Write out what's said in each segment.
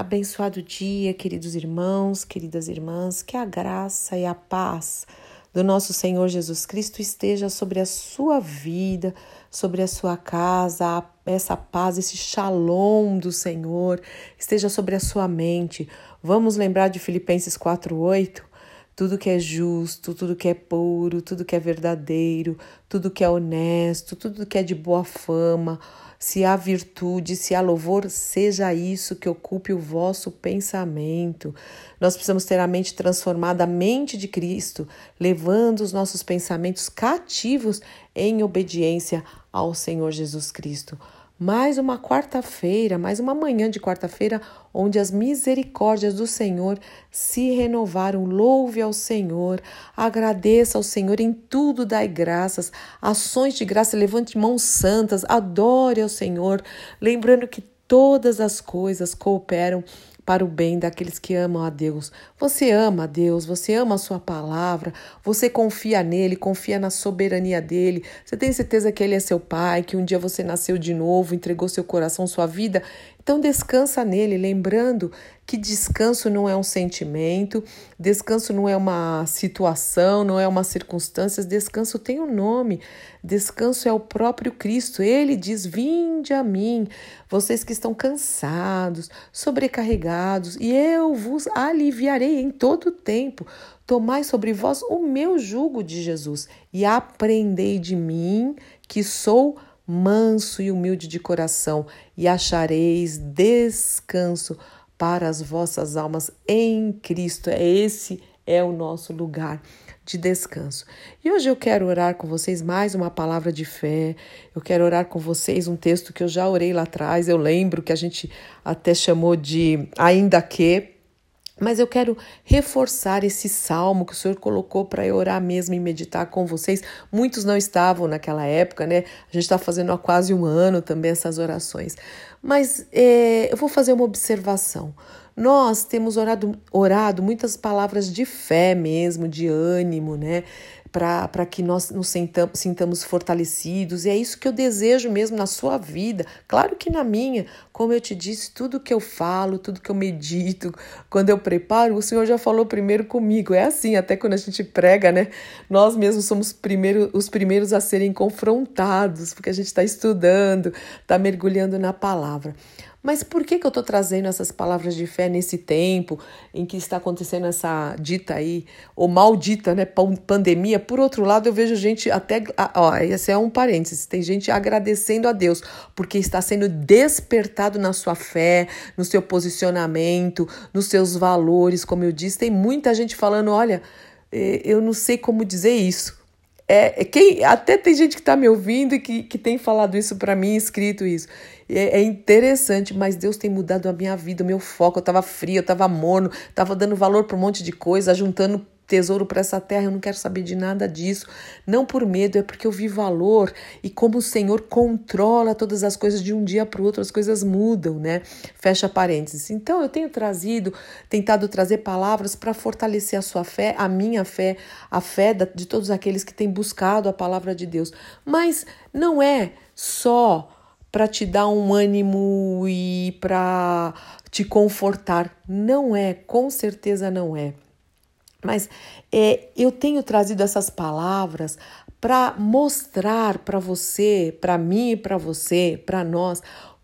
Abençoado dia, queridos irmãos, queridas irmãs, que a graça e a paz do nosso Senhor Jesus Cristo esteja sobre a sua vida, sobre a sua casa, essa paz, esse shalom do Senhor esteja sobre a sua mente. Vamos lembrar de Filipenses 4:8? Tudo que é justo, tudo que é puro, tudo que é verdadeiro, tudo que é honesto, tudo que é de boa fama, se há virtude, se há louvor, seja isso que ocupe o vosso pensamento. Nós precisamos ter a mente transformada, a mente de Cristo, levando os nossos pensamentos cativos em obediência ao Senhor Jesus Cristo mais uma quarta-feira, mais uma manhã de quarta-feira, onde as misericórdias do Senhor se renovaram. Louve ao Senhor, agradeça ao Senhor em tudo, dai graças, ações de graça, levante mãos santas, adore ao Senhor, lembrando que todas as coisas cooperam para o bem daqueles que amam a Deus. Você ama a Deus, você ama a sua palavra, você confia nele, confia na soberania dele. Você tem certeza que ele é seu pai, que um dia você nasceu de novo, entregou seu coração, sua vida então descansa nele, lembrando que descanso não é um sentimento, descanso não é uma situação, não é uma circunstância, descanso tem um nome. Descanso é o próprio Cristo. Ele diz: "Vinde a mim, vocês que estão cansados, sobrecarregados, e eu vos aliviarei em todo o tempo. Tomai sobre vós o meu jugo de Jesus e aprendei de mim, que sou manso e humilde de coração, e achareis descanso para as vossas almas em Cristo. É esse é o nosso lugar de descanso. E hoje eu quero orar com vocês mais uma palavra de fé. Eu quero orar com vocês um texto que eu já orei lá atrás. Eu lembro que a gente até chamou de ainda que mas eu quero reforçar esse salmo que o Senhor colocou para eu orar mesmo e meditar com vocês. Muitos não estavam naquela época, né? A gente está fazendo há quase um ano também essas orações. Mas é, eu vou fazer uma observação. Nós temos orado, orado muitas palavras de fé mesmo, de ânimo, né? Para que nós nos sintamos, sintamos fortalecidos. E é isso que eu desejo mesmo na sua vida. Claro que na minha, como eu te disse, tudo que eu falo, tudo que eu medito, quando eu preparo, o Senhor já falou primeiro comigo. É assim, até quando a gente prega, né? Nós mesmos somos primeiro, os primeiros a serem confrontados, porque a gente está estudando, está mergulhando na palavra. Mas por que, que eu estou trazendo essas palavras de fé nesse tempo em que está acontecendo essa dita aí, ou maldita, né, pandemia? Por outro lado, eu vejo gente até, ó, esse é um parênteses, tem gente agradecendo a Deus, porque está sendo despertado na sua fé, no seu posicionamento, nos seus valores, como eu disse. Tem muita gente falando, olha, eh, eu não sei como dizer isso, é, é, quem, até tem gente que está me ouvindo e que, que tem falado isso para mim, escrito isso. É, é, interessante, mas Deus tem mudado a minha vida, o meu foco. Eu estava fria, eu estava morno, estava dando valor para um monte de coisa, juntando tesouro para essa terra, eu não quero saber de nada disso. Não por medo, é porque eu vi valor e como o Senhor controla todas as coisas de um dia para o outro, as coisas mudam, né? Fecha parênteses. Então eu tenho trazido, tentado trazer palavras para fortalecer a sua fé, a minha fé, a fé de todos aqueles que têm buscado a palavra de Deus. Mas não é só para te dar um ânimo e para te confortar. Não é, com certeza não é. Mas é, eu tenho trazido essas palavras para mostrar para você, para mim e para você, para nós,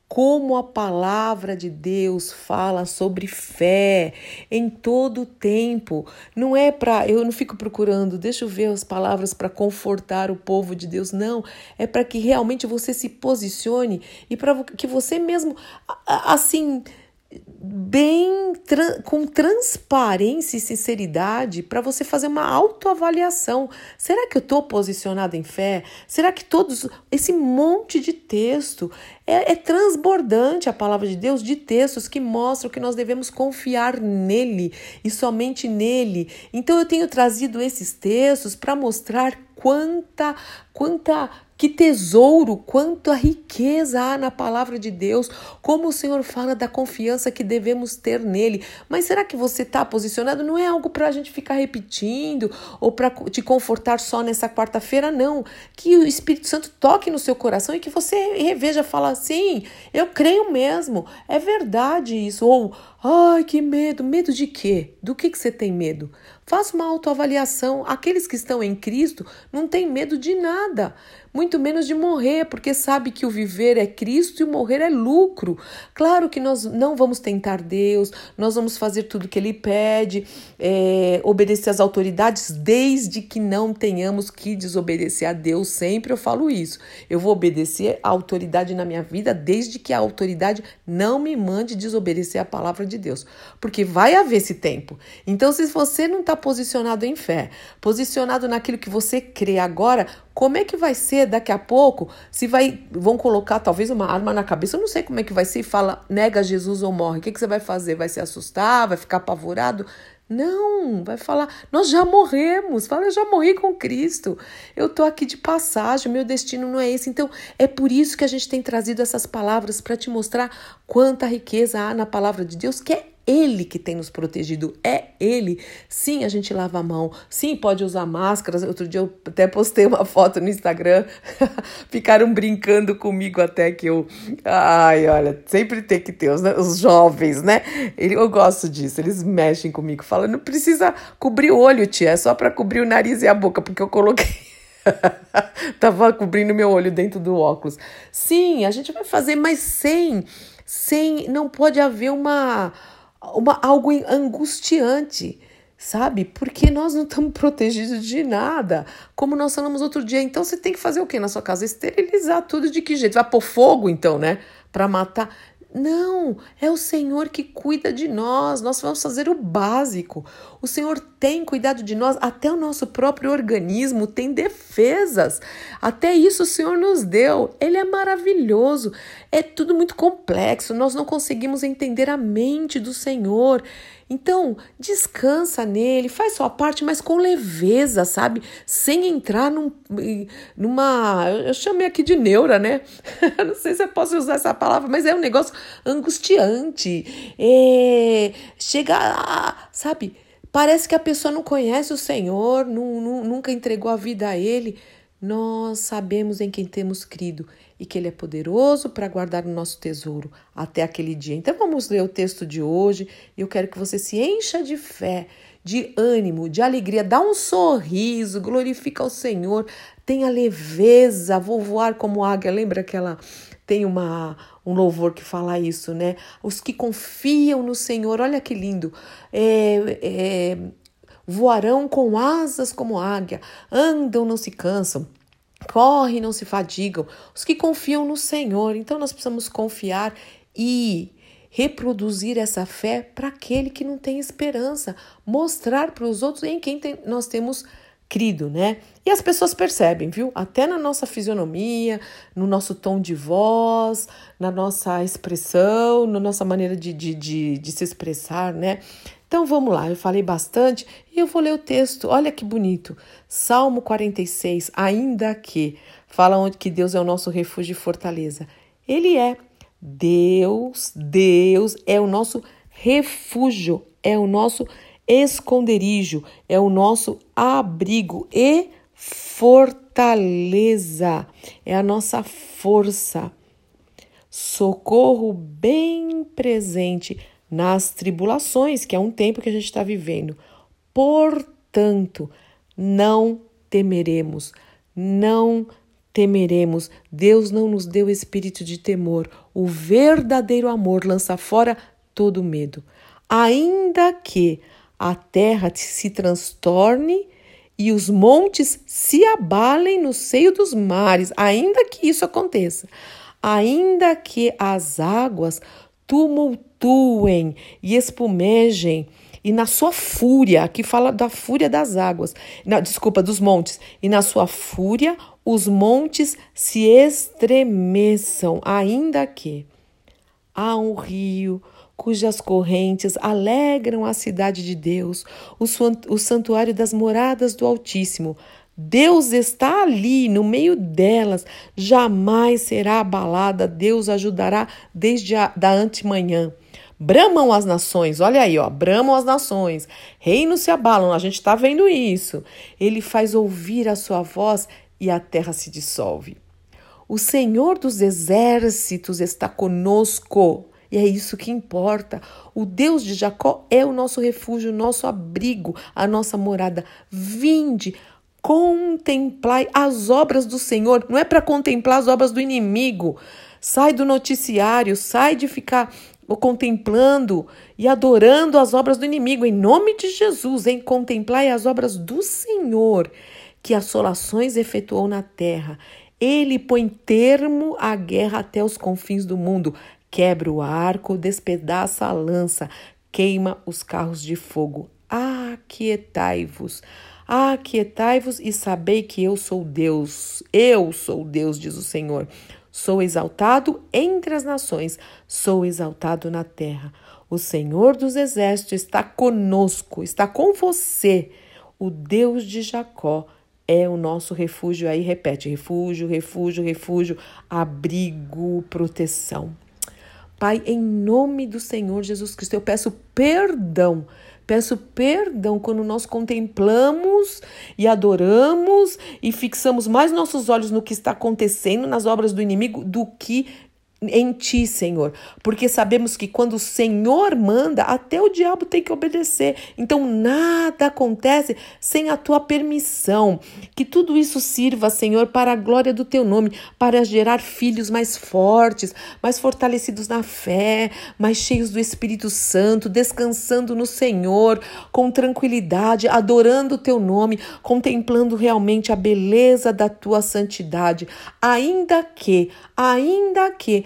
como a palavra de Deus fala sobre fé em todo o tempo. Não é para, eu não fico procurando, deixa eu ver as palavras para confortar o povo de Deus, não. É para que realmente você se posicione e para que você mesmo, assim, bem com transparência e sinceridade para você fazer uma autoavaliação. Será que eu estou posicionada em fé? Será que todos esse monte de texto é, é, transbordante a palavra de Deus de textos que mostram que nós devemos confiar nele e somente nele. Então eu tenho trazido esses textos para mostrar quanta quanta que tesouro, quanto riqueza há na palavra de Deus, como o Senhor fala da confiança que devemos ter nele. Mas será que você está posicionado? Não é algo para a gente ficar repetindo ou para te confortar só nessa quarta-feira, não. Que o Espírito Santo toque no seu coração e que você reveja, fala assim: eu creio mesmo, é verdade isso. Ou, ai, que medo. Medo de quê? Do que, que você tem medo? Faça uma autoavaliação. Aqueles que estão em Cristo não têm medo de nada muito menos de morrer, porque sabe que o viver é Cristo e o morrer é lucro. Claro que nós não vamos tentar Deus, nós vamos fazer tudo que Ele pede, é, obedecer às autoridades, desde que não tenhamos que desobedecer a Deus. Sempre eu falo isso. Eu vou obedecer à autoridade na minha vida, desde que a autoridade não me mande desobedecer a palavra de Deus, porque vai haver esse tempo. Então, se você não está posicionado em fé, posicionado naquilo que você crê agora, como é que vai ser daqui a pouco? Se vai, vão colocar talvez uma arma na cabeça, eu não sei como é que vai ser e fala nega Jesus ou morre. O que, que você vai fazer? Vai se assustar? Vai ficar apavorado? Não, vai falar, nós já morremos. Fala, eu já morri com Cristo. Eu tô aqui de passagem, meu destino não é esse. Então, é por isso que a gente tem trazido essas palavras para te mostrar quanta riqueza há na palavra de Deus, que é ele que tem nos protegido, é Ele. Sim, a gente lava a mão, sim, pode usar máscaras. Outro dia eu até postei uma foto no Instagram, ficaram brincando comigo até que eu. Ai, olha, sempre tem que ter os, né, os jovens, né? Eu gosto disso, eles mexem comigo, falam, não precisa cobrir o olho, tia, é só para cobrir o nariz e a boca, porque eu coloquei. Tava cobrindo meu olho dentro do óculos. Sim, a gente vai fazer, mas sem, sem, não pode haver uma uma, algo angustiante, sabe? Porque nós não estamos protegidos de nada, como nós falamos outro dia. Então você tem que fazer o quê na sua casa? Esterilizar tudo de que jeito? Vai pôr fogo, então, né? Para matar. Não, é o Senhor que cuida de nós. Nós vamos fazer o básico. O Senhor tem cuidado de nós, até o nosso próprio organismo tem defesas. Até isso o Senhor nos deu. Ele é maravilhoso. É tudo muito complexo. Nós não conseguimos entender a mente do Senhor. Então, descansa nele, faz sua parte, mas com leveza, sabe? Sem entrar num, numa. Eu chamei aqui de neura, né? Não sei se eu posso usar essa palavra, mas é um negócio angustiante. É, chega, a, sabe? Parece que a pessoa não conhece o Senhor, não, não, nunca entregou a vida a Ele. Nós sabemos em quem temos crido e que Ele é poderoso para guardar o nosso tesouro até aquele dia. Então vamos ler o texto de hoje eu quero que você se encha de fé, de ânimo, de alegria, dá um sorriso, glorifica o Senhor, tenha leveza, vou voar como águia. Lembra aquela tem uma um louvor que fala isso, né? Os que confiam no Senhor, olha que lindo, é, é, voarão com asas como águia, andam, não se cansam, correm, não se fadigam. Os que confiam no Senhor, então nós precisamos confiar e reproduzir essa fé para aquele que não tem esperança, mostrar para os outros em quem tem, nós temos crido, né? E as pessoas percebem, viu? Até na nossa fisionomia, no nosso tom de voz, na nossa expressão, na nossa maneira de, de, de, de se expressar, né? Então vamos lá, eu falei bastante e eu vou ler o texto. Olha que bonito. Salmo 46, ainda que fala onde que Deus é o nosso refúgio e fortaleza. Ele é Deus, Deus é o nosso refúgio, é o nosso esconderijo, é o nosso abrigo e fortaleza, é a nossa força. Socorro bem presente nas tribulações, que é um tempo que a gente está vivendo. Portanto, não temeremos, não temeremos. Deus não nos deu espírito de temor. O verdadeiro amor lança fora todo medo. Ainda que a terra se transtorne e os montes se abalem no seio dos mares, ainda que isso aconteça, ainda que as águas tumultuem e espumejem, e na sua fúria, aqui fala da fúria das águas, na, desculpa, dos montes, e na sua fúria os montes se estremeçam, ainda que há um rio, cujas correntes alegram a cidade de Deus, o santuário das moradas do Altíssimo. Deus está ali, no meio delas, jamais será abalada, Deus ajudará desde a da antemanhã. Bramam as nações, olha aí, ó, bramam as nações, reinos se abalam, a gente está vendo isso. Ele faz ouvir a sua voz e a terra se dissolve. O Senhor dos exércitos está conosco. E é isso que importa. O Deus de Jacó é o nosso refúgio, o nosso abrigo, a nossa morada. Vinde, contemplai as obras do Senhor. Não é para contemplar as obras do inimigo. Sai do noticiário, sai de ficar contemplando e adorando as obras do inimigo. Em nome de Jesus, em contemplai as obras do Senhor, que assolações efetuou na terra. Ele põe termo à guerra até os confins do mundo quebra o arco, despedaça a lança, queima os carros de fogo. Aquietai-vos, aquietai-vos e sabei que eu sou Deus. Eu sou Deus, diz o Senhor. Sou exaltado entre as nações, sou exaltado na terra. O Senhor dos exércitos está conosco, está com você. O Deus de Jacó é o nosso refúgio. Aí repete: refúgio, refúgio, refúgio, abrigo, proteção. Pai, em nome do Senhor Jesus Cristo, eu peço perdão. Peço perdão quando nós contemplamos e adoramos e fixamos mais nossos olhos no que está acontecendo nas obras do inimigo do que em ti, Senhor, porque sabemos que quando o Senhor manda, até o diabo tem que obedecer. Então nada acontece sem a tua permissão. Que tudo isso sirva, Senhor, para a glória do teu nome, para gerar filhos mais fortes, mais fortalecidos na fé, mais cheios do Espírito Santo, descansando no Senhor, com tranquilidade, adorando o teu nome, contemplando realmente a beleza da tua santidade, ainda que, ainda que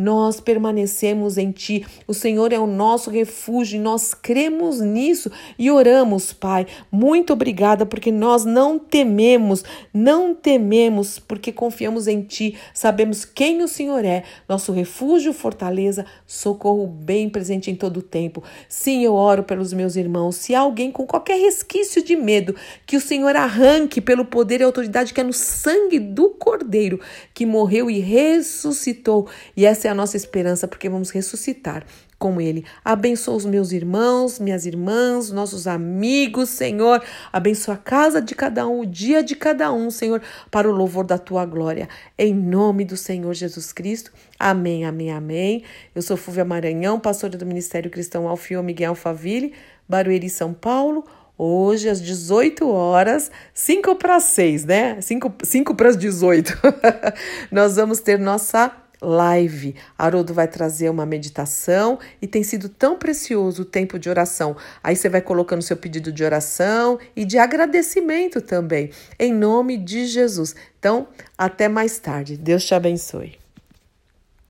nós permanecemos em Ti. O Senhor é o nosso refúgio e nós cremos nisso e oramos, Pai. Muito obrigada porque nós não tememos, não tememos porque confiamos em Ti. Sabemos quem o Senhor é, nosso refúgio, fortaleza, socorro bem presente em todo o tempo. Sim, eu oro pelos meus irmãos. Se há alguém com qualquer resquício de medo, que o Senhor arranque pelo poder e autoridade que é no sangue do Cordeiro que morreu e ressuscitou. E essa é é a nossa esperança, porque vamos ressuscitar com Ele. Abençoa os meus irmãos, minhas irmãs, nossos amigos, Senhor. Abençoa a casa de cada um, o dia de cada um, Senhor, para o louvor da tua glória. Em nome do Senhor Jesus Cristo. Amém, amém, amém. Eu sou Fúvia Maranhão, pastora do Ministério Cristão Alfio Miguel Faville, Barueri, São Paulo. Hoje, às 18 horas, 5 para 6, né? 5, 5 para as 18. Nós vamos ter nossa live. Haroldo vai trazer uma meditação e tem sido tão precioso o tempo de oração. Aí você vai colocando seu pedido de oração e de agradecimento também, em nome de Jesus. Então, até mais tarde. Deus te abençoe.